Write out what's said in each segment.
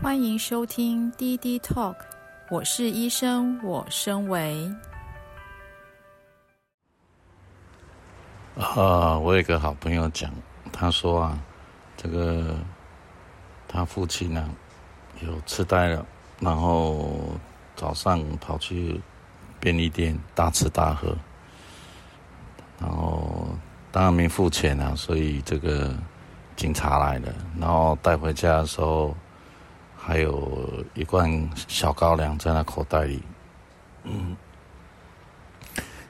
欢迎收听滴滴 Talk，我是医生，我身为。啊，我有个好朋友讲，他说啊，这个他父亲呢、有痴呆了，然后早上跑去便利店大吃大喝，然后当然没付钱啊，所以这个警察来了，然后带回家的时候。还有一罐小高粱在那口袋里，嗯，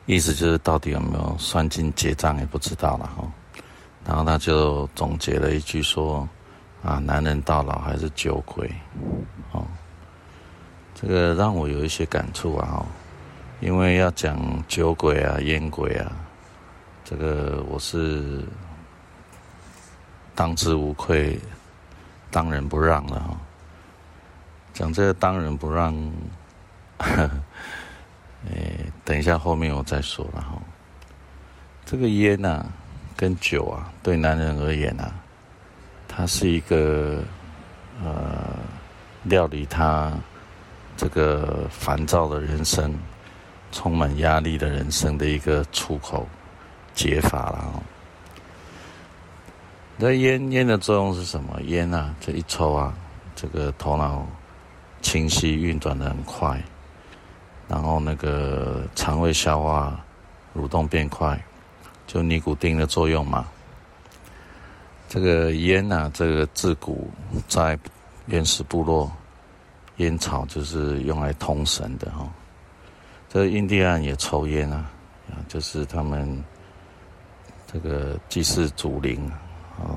意思就是到底有没有算进结账也不知道了哈。然后他就总结了一句说：“啊，男人到老还是酒鬼。”哦，这个让我有一些感触啊，因为要讲酒鬼啊、烟鬼啊，这个我是当之无愧，当仁不让了哈。讲这个当仁不让，呵呵，诶，等一下后面我再说了哈。这个烟呐、跟酒啊，对男人而言啊，它是一个呃，料理他这个烦躁的人生、充满压力的人生的一个出口解法了哈。那烟烟的作用是什么？烟啊，这一抽啊，这个头脑。清晰运转得很快，然后那个肠胃消化蠕动变快，就尼古丁的作用嘛。这个烟啊，这个自古在原始部落，烟草就是用来通神的哈。这印第安也抽烟啊，啊，就是他们这个祭祀祖灵啊，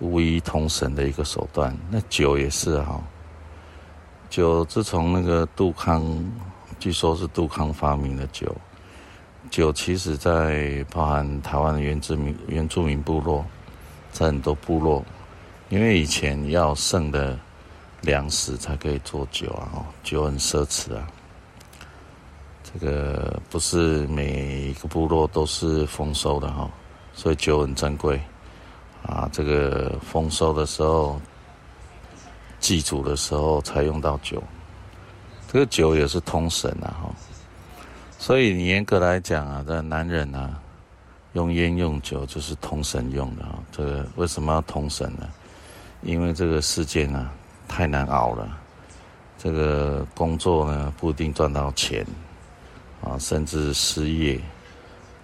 巫医通神的一个手段。那酒也是哈。酒自从那个杜康，据说是杜康发明的酒。酒其实，在包含台湾的原住民原住民部落，在很多部落，因为以前要剩的粮食才可以做酒啊，酒很奢侈啊。这个不是每一个部落都是丰收的哈，所以酒很珍贵啊。这个丰收的时候。祭祖的时候才用到酒，这个酒也是通神啊哈，所以你严格来讲啊，这男人啊，用烟用酒就是通神用的啊。这个为什么要通神呢？因为这个世界呢太难熬了，这个工作呢不一定赚到钱啊，甚至失业。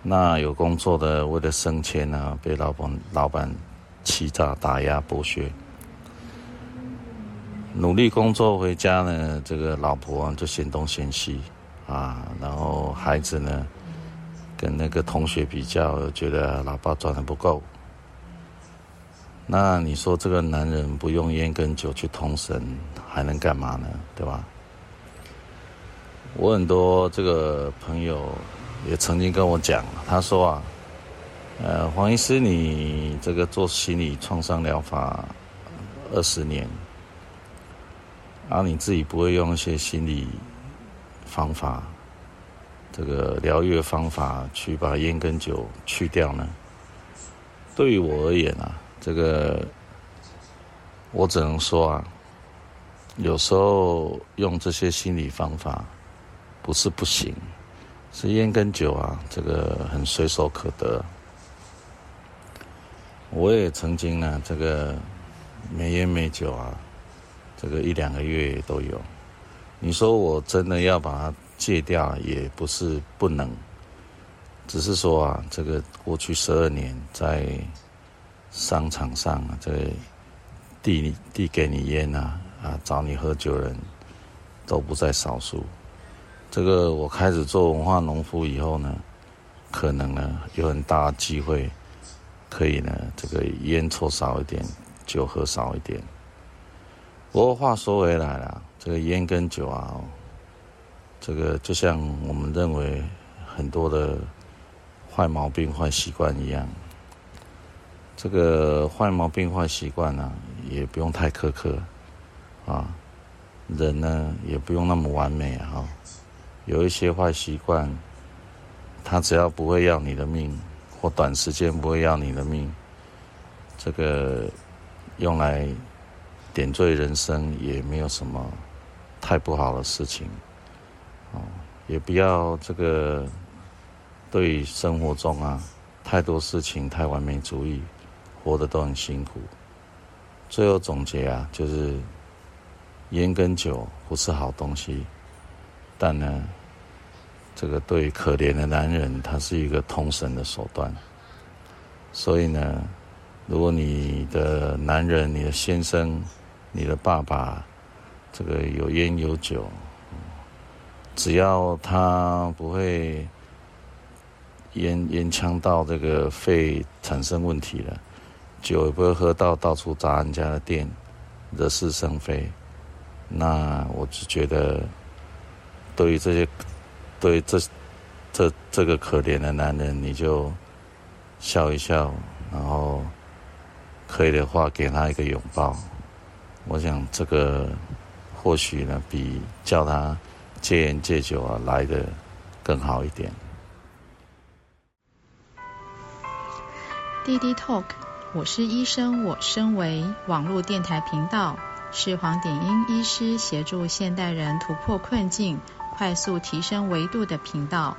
那有工作的为了升迁呢，被老板老板欺诈打压剥削。努力工作回家呢，这个老婆就嫌东嫌西啊，然后孩子呢，跟那个同学比较，觉得老爸赚的不够。那你说这个男人不用烟跟酒去通神，还能干嘛呢？对吧？我很多这个朋友也曾经跟我讲，他说啊，呃，黄医师，你这个做心理创伤疗法二十年。然后你自己不会用一些心理方法，这个疗愈方法去把烟跟酒去掉呢？对于我而言啊，这个我只能说啊，有时候用这些心理方法不是不行，是烟跟酒啊，这个很随手可得。我也曾经呢，这个没烟没酒啊。这个一两个月都有，你说我真的要把它戒掉，也不是不能，只是说啊，这个过去十二年在商场上啊，这个递递给你烟啊啊，找你喝酒人都不在少数。这个我开始做文化农夫以后呢，可能呢有很大的机会，可以呢这个烟抽少一点，酒喝少一点。不过话说回来了，这个烟跟酒啊，这个就像我们认为很多的坏毛病、坏习惯一样，这个坏毛病、坏习惯呢，也不用太苛刻啊。人呢，也不用那么完美啊。有一些坏习惯，他只要不会要你的命，或短时间不会要你的命，这个用来。点缀人生也没有什么太不好的事情，哦，也不要这个对生活中啊太多事情太完美主义，活得都很辛苦。最后总结啊，就是烟跟酒不是好东西，但呢，这个对可怜的男人，他是一个通神的手段。所以呢，如果你的男人、你的先生、你的爸爸，这个有烟有酒，只要他不会烟烟呛到这个肺产生问题了。酒也不会喝到到处砸人家的店，惹是生非。那我就觉得，对于这些，对于这这这个可怜的男人，你就笑一笑，然后可以的话给他一个拥抱。我想这个或许呢，比叫他戒烟戒酒啊来得更好一点。滴滴 Talk。我是医生，我身为网络电台频道，是黄点英医师协助现代人突破困境、快速提升维度的频道。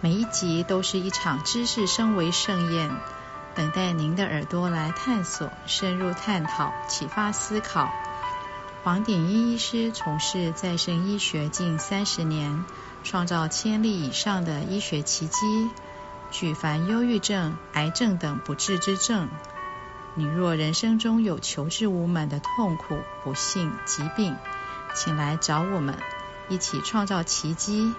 每一集都是一场知识升维盛宴，等待您的耳朵来探索、深入探讨、启发思考。黄鼎英医师从事再生医学近三十年，创造千例以上的医学奇迹。举凡忧郁症、癌症等不治之症，你若人生中有求治无门的痛苦、不幸、疾病，请来找我们，一起创造奇迹。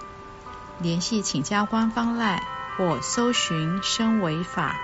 联系请加官方 LINE 或搜寻“生维法”。